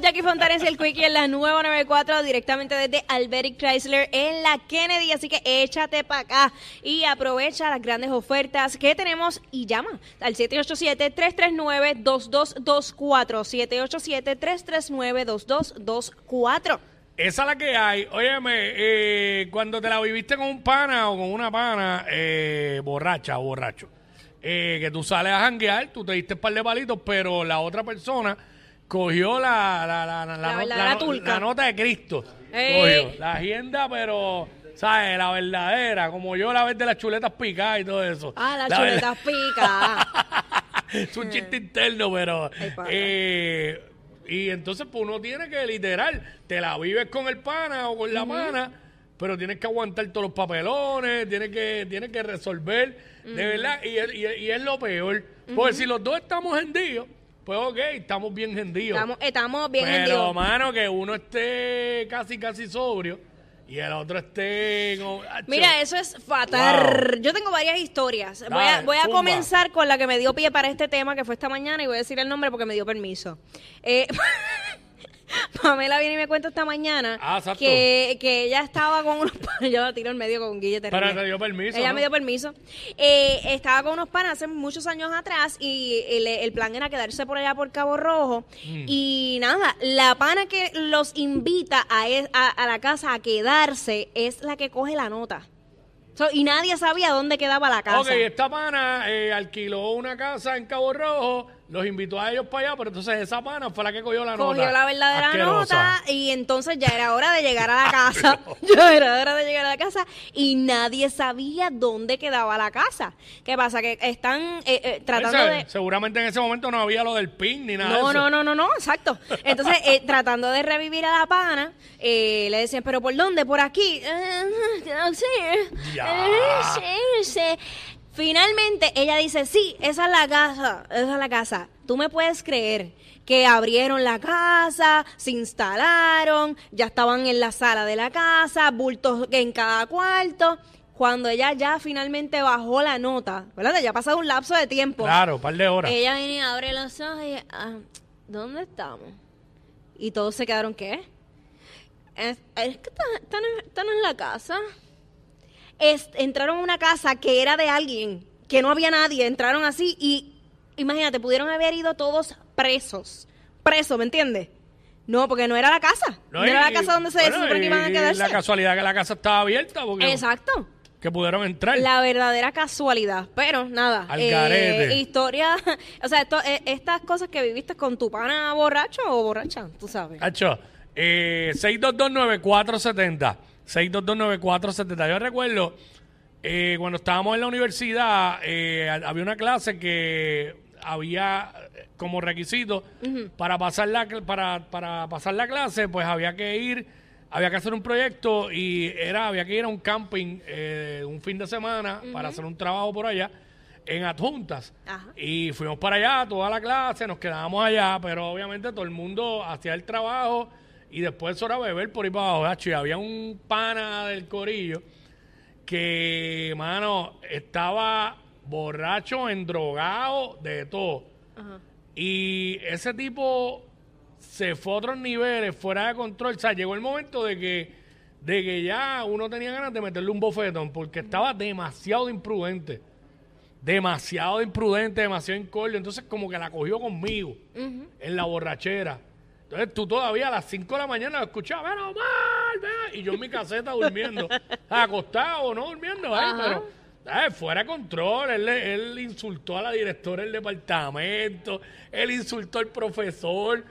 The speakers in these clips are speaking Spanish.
Jackie Fontanes y el Quickie en la nueva 94 directamente desde Alberic Chrysler en la Kennedy. Así que échate para acá y aprovecha las grandes ofertas que tenemos y llama al 787-339-2224. 787-339-2224. Esa es la que hay. Óyeme, eh, cuando te la viviste con un pana o con una pana eh, borracha o borracho, eh, que tú sales a janguear, tú te diste un par de palitos, pero la otra persona cogió la, la, la, la, La verdadera no- la nota de Cristo. Ey. Cogió la agenda, pero, ¿sabes? La verdadera, como yo la vez de las chuletas picadas y todo eso. Ah, la, La chuleta pica. es un chiste interno, pero... Ay, pana. eh, y entonces pues uno tiene que, literal, te la vives con el pana o con la pana, pero tienes que aguantar todos los papelones, tienes que, tienes que resolver, de verdad, y, es- y es- y es lo peor. Porque si los dos estamos hendidos, pues ok, estamos bien hendidos. Estamos, estamos bien pero, hendidos. mano, que uno esté casi, casi sobrio y el otro esté... "Acho". Mira, eso es fatal. Wow. Yo tengo varias historias. voy a, voy a comenzar con la que me dio pie para este tema, que fue esta mañana, y voy a decir el nombre porque me dio permiso. Eh, Pamela viene y me cuenta esta mañana Ah, que, que ella estaba con unos panas, yo la tiro en medio con un guille. Pero te dio permiso, Ella ¿no? me dio permiso. Eh, estaba con unos panas hace muchos años atrás y el, el plan era quedarse por allá por Cabo Rojo. Mm. Y nada, la pana que los invita a, e- a, a la casa a quedarse es la que coge la nota. So, y nadie sabía dónde quedaba la casa. Ok, esta pana eh, alquiló una casa en Cabo Rojo, los invitó a ellos para allá, pero entonces esa pana fue la que cogió la nota. Cogió la verdadera asquerosa. nota y entonces ya era hora de llegar a la casa. ya era hora de llegar a la casa y nadie sabía dónde quedaba la casa. ¿Qué pasa? Que están eh, eh, tratando Ese- de... Seguramente en ese momento no había lo del PIN ni nada de No, eso. no, no, no, no, exacto. Entonces, eh, tratando de revivir a la pana, eh, le decían, ¿pero por dónde? ¿Por aquí? Eh, sé. Ya. Finalmente, ella dice, sí, esa es la casa, esa es la casa. Tú me puedes creer que abrieron la casa, se instalaron, ya estaban en la sala de la casa, bultos en cada cuarto. Cuando ella ya finalmente bajó la nota, ¿verdad? Ya ha pasado un lapso de tiempo. Claro, un par de horas. Ella viene y abre los ojos y, ah, ¿dónde estamos? Y todos se quedaron, ¿qué? Es, es que en, están en la casa. Es- entraron a una casa que era de alguien, que no había nadie, entraron así y, imagínate, pudieron haber ido todos presos. Presos, ¿me entiendes? No, porque no era la casa. No, y- era la casa donde se bueno, supone que iban a quedarse. La casualidad que la casa estaba abierta porque Exacto. que pudieron entrar. La verdadera casualidad. Pero nada. Al eh, historia. O sea, esto, eh, estas cosas que viviste con tu pana borracho o borracha, tú sabes. Hacho, eh, 6229470. 6229470. Yo recuerdo eh, cuando estábamos en la universidad, eh, había una clase que había eh, como requisito para pasar la para, para pasar la clase, pues había que ir, había que hacer un proyecto y era había que ir a un camping eh, un fin de semana para hacer un trabajo por allá en adjuntas. Ajá. Y fuimos para allá, toda la clase, nos quedábamos allá, pero obviamente todo el mundo hacía el trabajo y después era beber por ahí para abajo. hacho, Y había un pana del corillo que, mano, estaba borracho, endrogado, de todo. Y ese tipo se fue a otros niveles, fuera de control. O sea, llegó el momento de que, de que ya uno tenía ganas de meterle un bofetón porque estaba demasiado imprudente. Demasiado imprudente, demasiado incordio. Entonces, como que la cogió conmigo en la borrachera. Entonces, tú todavía a las 5 de la mañana lo escuchabas, menos mal, ven", y yo en mi caseta durmiendo, acostado, no durmiendo ahí, Ajá. pero ay, fuera de control. Él insultó a la directora del departamento, él insultó al profesor.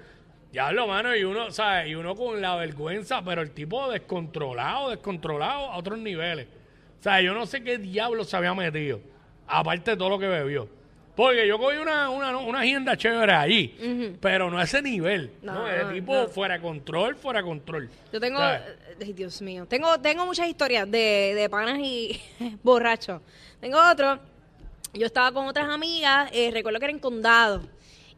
Diablo, mano, y uno, ¿sabes? Y uno con la vergüenza, pero el tipo descontrolado, descontrolado a otros niveles. O sea, yo no sé qué diablo se había metido, aparte de todo lo que bebió. Porque yo cogí una, una, una agenda chévere allí, pero no a ese nivel. No, No, no, tipo no. fuera de control, fuera de control. Yo tengo, ¿Sabes? ay, Dios mío, tengo, tengo muchas historias de, de panas y borrachos. Tengo otro, yo estaba con otras amigas, eh, recuerdo que era en Condado,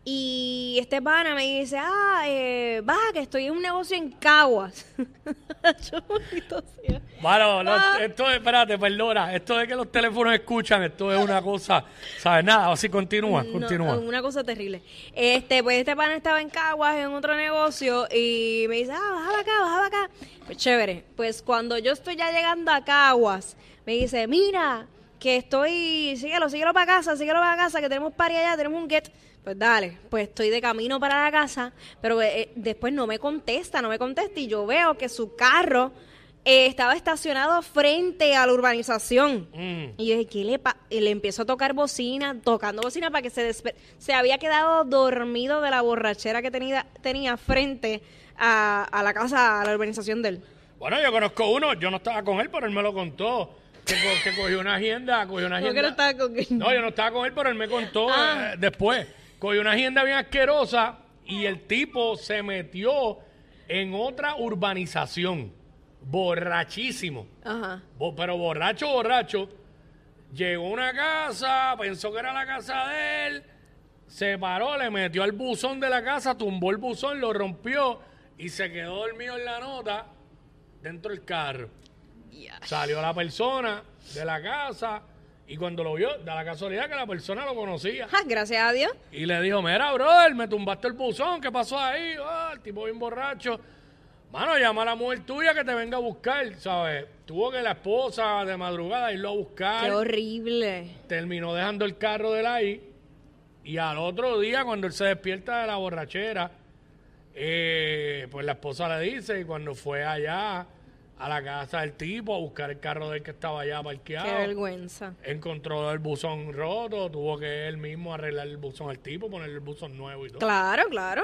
y este pana me dice, ah, eh, baja que estoy en un negocio en Caguas. Bueno, no, Ah. esto es, espérate, perdona. Esto de que los teléfonos escuchan, esto es una cosa, ¿sabes? Nada, así continúa, No, continúa. una cosa terrible. Este, pues este pana estaba en Caguas en otro negocio y me dice, ah, bajaba acá, bajaba acá. Pues chévere. Pues cuando yo estoy ya llegando a Caguas, me dice, mira, que estoy, síguelo, síguelo para casa, síguelo para casa, que tenemos party allá, tenemos un get. Pues dale, pues estoy de camino para la casa, pero eh, después no me contesta, no me contesta y yo veo que su carro eh, estaba estacionado frente a la urbanización. Mm. Y yo dije, ¿qué le pa-? Y le empiezo a tocar bocina, tocando bocina para que se despe- Se había quedado dormido de la borrachera que tenía, tenía frente a, a la casa, a la urbanización de él. Bueno, yo conozco uno, yo no estaba con él, pero él me lo contó. Que, co- que cogió una agenda, cogió una ¿Por agenda. qué no estaba con él? No, yo no estaba con él, pero él me contó Ah. eh, después. Cogió una agenda bien asquerosa y el tipo se metió en otra urbanización. Borrachísimo. Ajá. Bo- pero borracho, borracho. Llegó a una casa, pensó que era la casa de él, se paró, le metió al buzón de la casa, tumbó el buzón, lo rompió y se quedó dormido en la nota dentro del carro. Salió la persona de la casa y cuando lo vio, da la casualidad que la persona lo conocía. Ah, gracias a Dios. Y le dijo, mira, brother, me tumbaste el buzón, ¿qué pasó ahí? Ah, el tipo bien borracho. Mano, llama a la mujer tuya que te venga a buscar, ¿sabes? Tuvo que la esposa de madrugada irlo a buscar. Qué horrible. Terminó dejando el carro de él ahí. Y al otro día, cuando él se despierta de la borrachera, eh, pues la esposa le dice, y cuando fue allá a la casa del tipo a buscar el carro de él que estaba allá parqueado, Qué vergüenza. encontró el buzón roto, tuvo que él mismo arreglar el buzón al tipo, ponerle el buzón nuevo y todo. Claro, claro.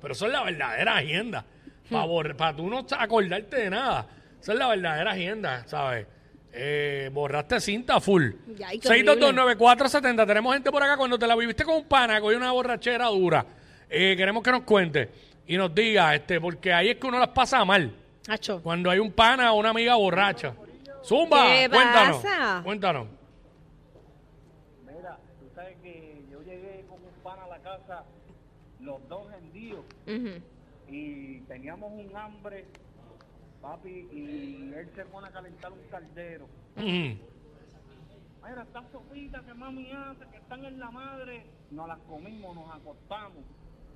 Pero eso es la verdadera agenda. Para tú no acordarte de nada. Esa es la verdadera agenda, ¿sabes? Eh, borraste cinta full. Ya, ay, qué horrible. 6229470. Tenemos gente por acá. Cuando te la viviste con un pana, con una borrachera dura, eh, queremos que nos cuente y nos diga, este, porque ahí es que uno las pasa mal. Cuando hay un pana o una amiga borracha. Zumba, ¿Qué cuéntanos. pasa? Cuéntanos. Mira, tú sabes que yo llegué con un pan a la casa, los dos hendidos, y teníamos un hambre, papi, y él se pone a calentar un caldero. Mm. Mira, estas sopitas que mami hace, que están en la madre, nos las comimos, nos acostamos.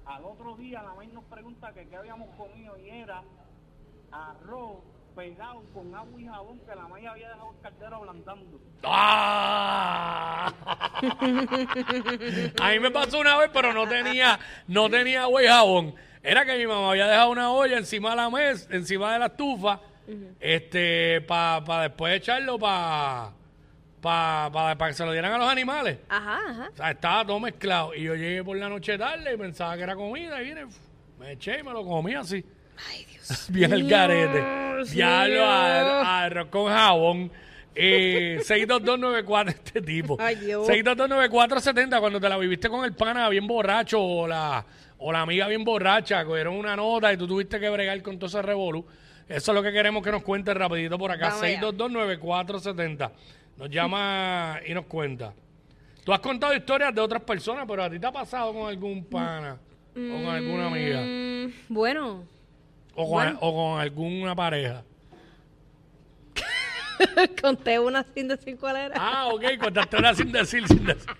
Al otro día la maíz nos pregunta que qué habíamos comido y era arroz pegado con agua y jabón que la maíz había dejado el caldero ablandando. ¡Ah! A mí me pasó una vez, pero no tenía, no tenía agua y jabón. Era que mi mamá había dejado una olla encima de la mesa, encima de la estufa, este, para después echarlo para pa, pa, pa que se lo dieran a los animales. Ajá, ajá. O sea, estaba todo mezclado. Y yo llegué por la noche tarde y pensaba que era comida y vine, me eché y me lo comí así. Ay, Dios. Bien el garete. Diablo, ar- arroz con jabón. Eh, 62294 este tipo. Ay, Dios. 6229470 cuando te la viviste con el pana bien borracho o la, o la amiga bien borracha, cogieron una nota y tú tuviste que bregar con todo ese revolú. Eso es lo que queremos que nos cuente rapidito por acá. Vamos allá. 6229470. Nos llama y nos cuenta. Tú has contado historias de otras personas, pero a ti te ha pasado con algún pana o con alguna amiga Mm, bueno, o con, Bueno. o con alguna pareja. conté una sin decir cuál era. Ah, ok, contaste una sin decir, sin decir.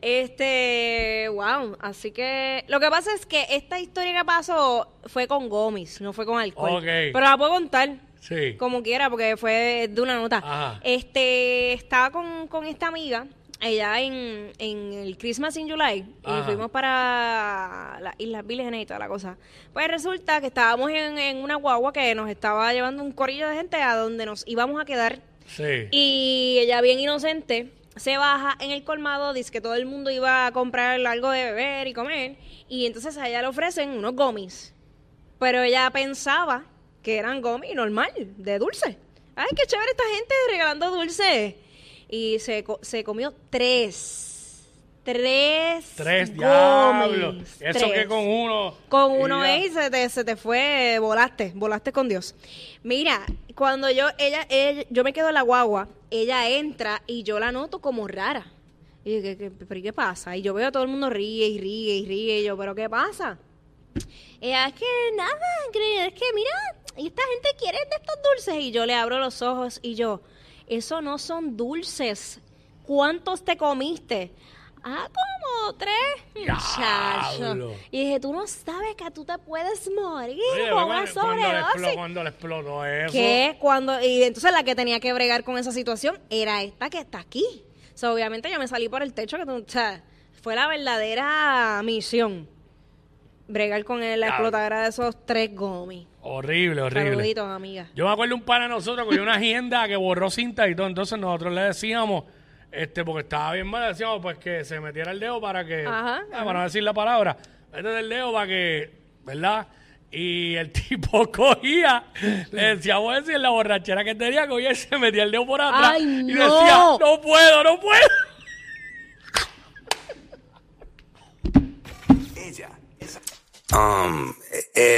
Este, wow, así que lo que pasa es que esta historia que pasó fue con Gómez, no fue con alcohol. Pero la puedo contar Sí. como quiera porque fue de una nota. Ajá. Este, estaba con, con esta amiga ella en, en el Christmas in July Ajá. y fuimos para las Islas Vírgenes y toda la cosa. Pues resulta que estábamos en, en una guagua que nos estaba llevando un corillo de gente a donde nos íbamos a quedar Sí. y ella, bien inocente, se baja en el colmado, dice que todo el mundo iba a comprar algo de beber y comer. Y entonces a ella le ofrecen unos gomis. Pero ella pensaba que eran gomis normal, de dulce. Ay, qué chévere esta gente regalando dulce. Y se, se comió tres. Tres. Tres gomis. diablos. Eso Tres. que con uno. Con y uno ya. ahí se te, se te fue, volaste, volaste con Dios. Mira, cuando yo, ella, ella- yo me quedo en la guagua, ella entra y yo la noto como rara. Y yo, ¿qué, qué, pero ¿y qué pasa? Y yo veo a todo el mundo ríe y ríe y ríe. Y yo, ¿pero qué pasa? Ella, es que nada, es que mira, y esta gente quiere de estos dulces. Y yo le abro los ojos y yo, eso no son dulces. ¿Cuántos te comiste? Ah, como tres, muchacho. Y dije, tú no sabes que tú te puedes morir Oye, con una sobredosis. cuando le explotó eso. Que cuando, y entonces la que tenía que bregar con esa situación era esta que está aquí. O sea, obviamente yo me salí por el techo, que tú- o sea, fue la verdadera misión. Bregar con el- la Ya. explotadera de esos tres gomis. Horrible, horrible. Saluditos, amiga. Yo me acuerdo un pana de nosotros que una agenda que borró cinta y todo. Entonces nosotros le decíamos, este, porque estaba bien mal, le decíamos pues que se metiera el dedo para que, Ajá, ah, ajá. para no decir la palabra, métete el dedo para que, ¿verdad? Y el tipo cogía, le decíamos eso y en la borrachera que tenía, cogía y se metía el dedo por atrás ¡Ay, y no! decía, no puedo, no puedo. Ella. Um, eh,